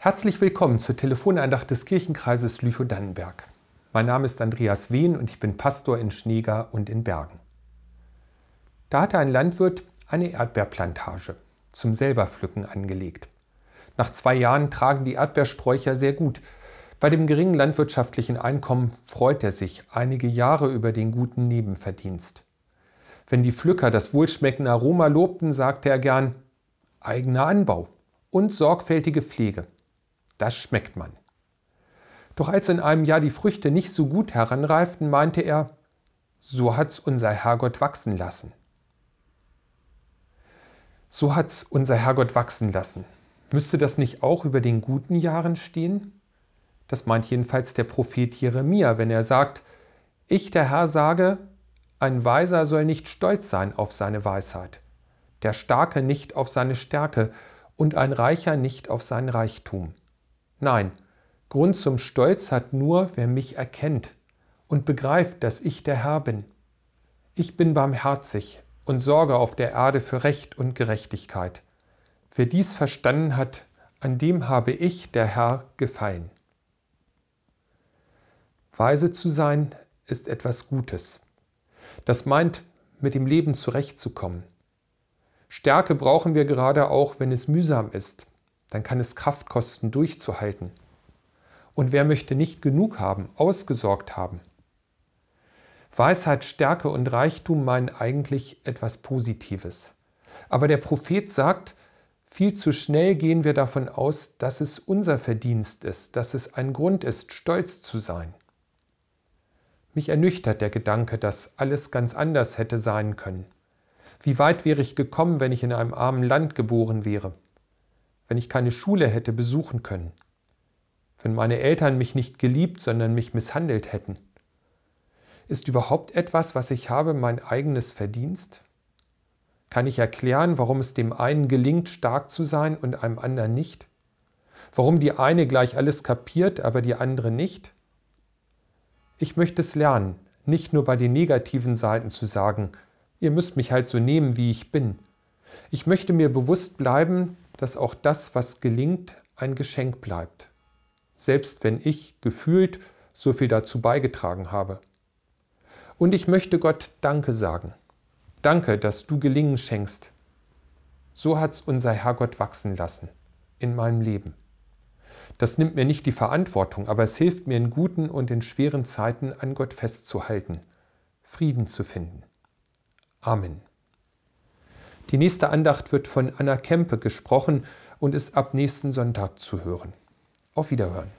Herzlich willkommen zur Telefoneindacht des Kirchenkreises Lüchow-Dannenberg. Mein Name ist Andreas Wehn und ich bin Pastor in Schneeger und in Bergen. Da hatte ein Landwirt eine Erdbeerplantage zum Selberpflücken angelegt. Nach zwei Jahren tragen die Erdbeersträucher sehr gut. Bei dem geringen landwirtschaftlichen Einkommen freut er sich einige Jahre über den guten Nebenverdienst. Wenn die Pflücker das wohlschmeckende Aroma lobten, sagte er gern, eigener Anbau und sorgfältige Pflege. Das schmeckt man. Doch als in einem Jahr die Früchte nicht so gut heranreiften, meinte er, so hat's unser Herrgott wachsen lassen. So hat's unser Herrgott wachsen lassen. Müsste das nicht auch über den guten Jahren stehen? Das meint jedenfalls der Prophet Jeremia, wenn er sagt, ich, der Herr, sage, ein Weiser soll nicht stolz sein auf seine Weisheit, der Starke nicht auf seine Stärke und ein Reicher nicht auf sein Reichtum. Nein, Grund zum Stolz hat nur, wer mich erkennt und begreift, dass ich der Herr bin. Ich bin barmherzig und sorge auf der Erde für Recht und Gerechtigkeit. Wer dies verstanden hat, an dem habe ich, der Herr, gefallen. Weise zu sein ist etwas Gutes. Das meint, mit dem Leben zurechtzukommen. Stärke brauchen wir gerade auch, wenn es mühsam ist, dann kann es Kraft kosten, durchzuhalten. Und wer möchte nicht genug haben, ausgesorgt haben? Weisheit, Stärke und Reichtum meinen eigentlich etwas Positives. Aber der Prophet sagt, viel zu schnell gehen wir davon aus, dass es unser Verdienst ist, dass es ein Grund ist, stolz zu sein. Mich ernüchtert der Gedanke, dass alles ganz anders hätte sein können. Wie weit wäre ich gekommen, wenn ich in einem armen Land geboren wäre? Wenn ich keine Schule hätte besuchen können, wenn meine Eltern mich nicht geliebt, sondern mich misshandelt hätten? Ist überhaupt etwas, was ich habe, mein eigenes Verdienst? Kann ich erklären, warum es dem einen gelingt, stark zu sein und einem anderen nicht? Warum die eine gleich alles kapiert, aber die andere nicht? Ich möchte es lernen, nicht nur bei den negativen Seiten zu sagen, ihr müsst mich halt so nehmen, wie ich bin. Ich möchte mir bewusst bleiben, dass auch das, was gelingt, ein Geschenk bleibt, selbst wenn ich gefühlt so viel dazu beigetragen habe. Und ich möchte Gott Danke sagen. Danke, dass du Gelingen schenkst. So hat's unser Herrgott wachsen lassen in meinem Leben. Das nimmt mir nicht die Verantwortung, aber es hilft mir in guten und in schweren Zeiten an Gott festzuhalten, Frieden zu finden. Amen. Die nächste Andacht wird von Anna Kempe gesprochen und ist ab nächsten Sonntag zu hören. Auf Wiederhören.